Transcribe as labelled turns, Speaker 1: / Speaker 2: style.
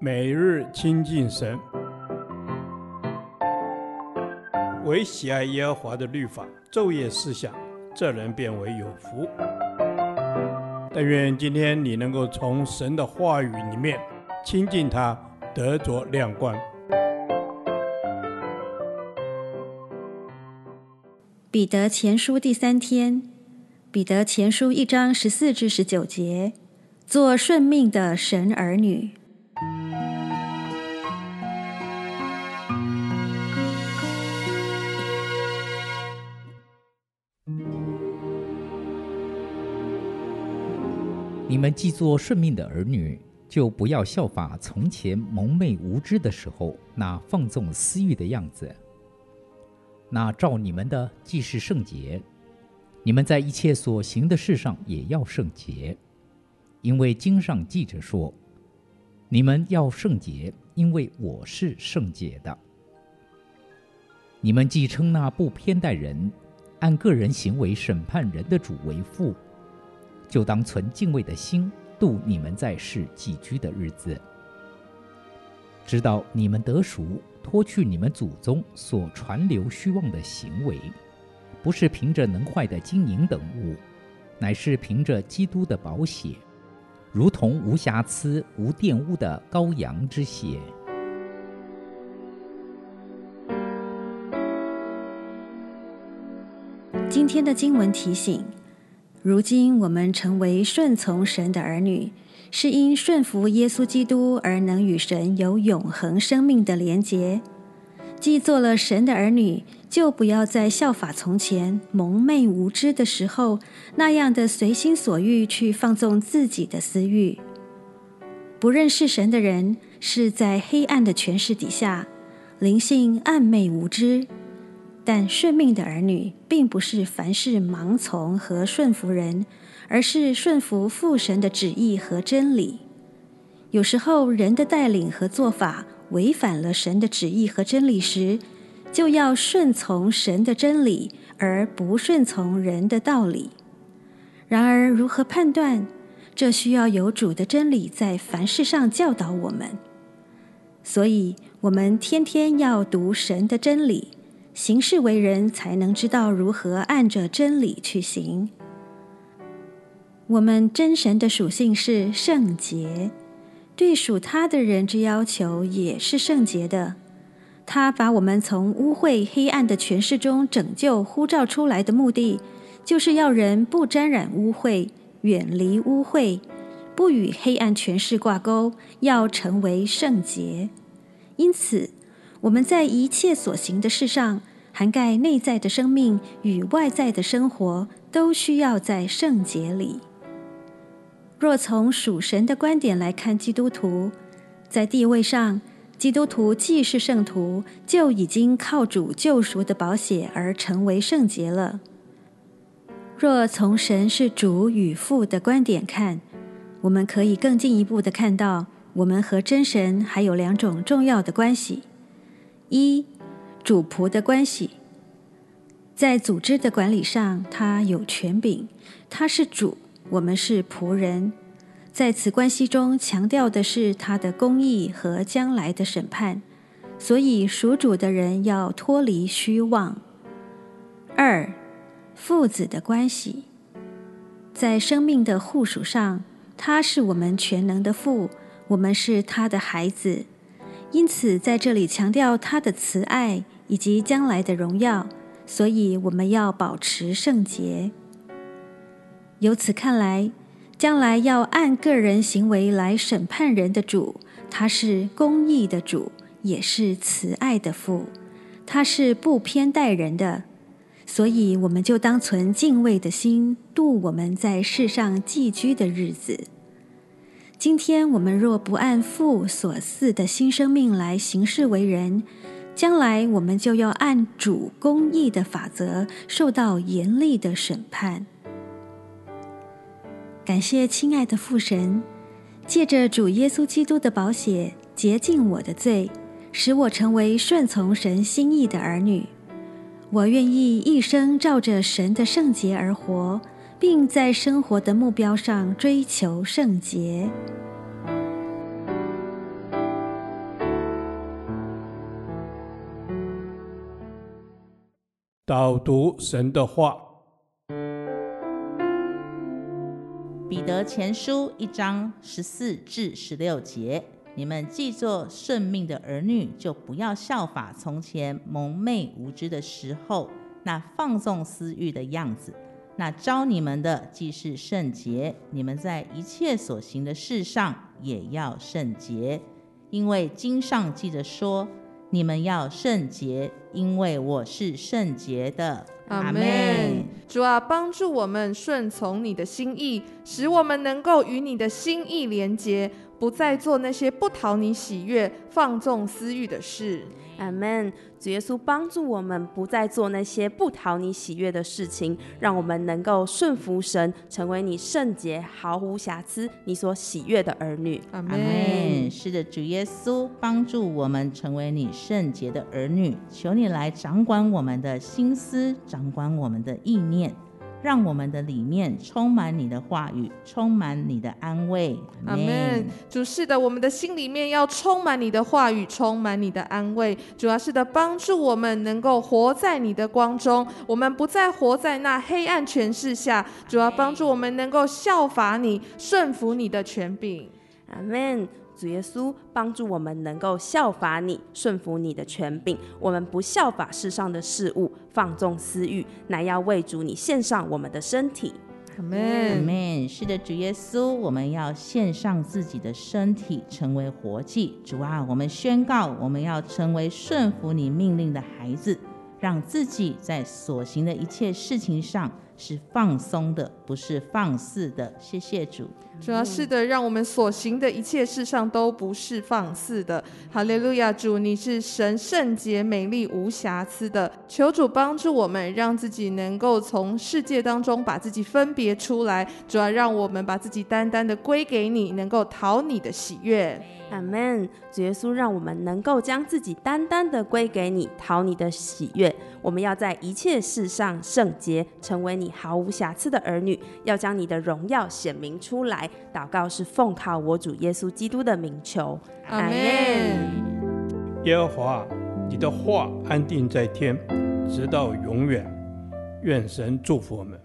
Speaker 1: 每日亲近神，唯喜爱耶和华的律法，昼夜思想，这人便为有福。但愿今天你能够从神的话语里面亲近他，得着亮光。
Speaker 2: 彼得前书第三天，彼得前书一章十四至十九节，做顺命的神儿女。
Speaker 3: 们既做顺命的儿女，就不要效法从前蒙昧无知的时候那放纵私欲的样子。那照你们的既是圣洁，你们在一切所行的事上也要圣洁，因为经上记着说：“你们要圣洁，因为我是圣洁的。”你们既称那不偏待人、按个人行为审判人的主为父。就当存敬畏的心度你们在世寄居的日子，直到你们得赎，脱去你们祖宗所传流虚妄的行为，不是凭着能坏的金银等物，乃是凭着基督的宝血，如同无瑕疵、无玷污的羔羊之血。
Speaker 2: 今天的经文提醒。如今我们成为顺从神的儿女，是因顺服耶稣基督而能与神有永恒生命的连结。既做了神的儿女，就不要再效法从前蒙昧无知的时候那样的随心所欲去放纵自己的私欲。不认识神的人是在黑暗的权势底下，灵性暗昧无知。但顺命的儿女，并不是凡事盲从和顺服人，而是顺服父神的旨意和真理。有时候，人的带领和做法违反了神的旨意和真理时，就要顺从神的真理，而不顺从人的道理。然而，如何判断？这需要有主的真理在凡事上教导我们。所以，我们天天要读神的真理。行事为人，才能知道如何按着真理去行。我们真神的属性是圣洁，对属他的人之要求也是圣洁的。他把我们从污秽黑暗的权势中拯救、呼召出来的目的，就是要人不沾染污秽，远离污秽，不与黑暗权势挂钩，要成为圣洁。因此，我们在一切所行的事上，涵盖内在的生命与外在的生活，都需要在圣洁里。若从属神的观点来看，基督徒在地位上，基督徒既是圣徒，就已经靠主救赎的宝血而成为圣洁了。若从神是主与父的观点看，我们可以更进一步的看到，我们和真神还有两种重要的关系。一、主仆的关系，在组织的管理上，他有权柄，他是主，我们是仆人。在此关系中，强调的是他的公义和将来的审判，所以属主的人要脱离虚妄。二、父子的关系，在生命的护属上，他是我们全能的父，我们是他的孩子。因此，在这里强调他的慈爱以及将来的荣耀，所以我们要保持圣洁。由此看来，将来要按个人行为来审判人的主，他是公义的主，也是慈爱的父，他是不偏待人的，所以我们就当存敬畏的心，度我们在世上寄居的日子。今天我们若不按父所赐的新生命来行事为人，将来我们就要按主公义的法则受到严厉的审判。感谢亲爱的父神，借着主耶稣基督的宝血洁净我的罪，使我成为顺从神心意的儿女。我愿意一生照着神的圣洁而活。并在生活的目标上追求圣洁。
Speaker 1: 导读神的话。
Speaker 4: 彼得前书一章十四至十六节。你们既做圣命的儿女就不要效法从前蒙昧无知的时候那放纵私欲的样子。那招你们的既是圣洁，你们在一切所行的事上也要圣洁，因为经上记着说。你们要圣洁，因为我是圣洁的。
Speaker 5: 阿门。主啊，帮助我们顺从你的心意，使我们能够与你的心意连结，不再做那些不讨你喜悦、放纵私欲的事。
Speaker 6: 阿门。主耶稣帮助我们不再做那些不讨你喜悦的事情，让我们能够顺服神，成为你圣洁、毫无瑕疵、你所喜悦的儿女。
Speaker 4: 阿门。是的，主耶稣帮助我们成为你圣洁的儿女，求你来掌管我们的心思，掌管我们的意念。让我们的里面充满你的话语，充满你的安慰。
Speaker 5: 阿门。主是的，我们的心里面要充满你的话语，充满你的安慰。主要是的，帮助我们能够活在你的光中，我们不再活在那黑暗权势下。主要帮助我们能够效法你，顺服你的权柄。
Speaker 6: 阿门。主耶稣帮助我们能够效法你，顺服你的权柄。我们不效法世上的事物，放纵私欲，乃要为主你献上我们的身体。
Speaker 5: 阿门，
Speaker 4: 阿门。是的，主耶稣，我们要献上自己的身体，成为活祭。主啊，我们宣告，我们要成为顺服你命令的孩子，让自己在所行的一切事情上。是放松的，不是放肆的。谢谢主。
Speaker 5: 主要是的，让我们所行的一切事上都不是放肆的。哈利路亚，主，你是神圣洁、美丽、无瑕疵的。求主帮助我们，让自己能够从世界当中把自己分别出来。主要让我们把自己单单的归给你，能够讨你的喜悦。
Speaker 6: 阿门。主耶稣，让我们能够将自己单单的归给你，讨你的喜悦。我们要在一切事上圣洁，成为你毫无瑕疵的儿女，要将你的荣耀显明出来。祷告是奉靠我主耶稣基督的名求。
Speaker 5: 阿门。
Speaker 1: 耶和华，你的话安定在天，直到永远。愿神祝福我们。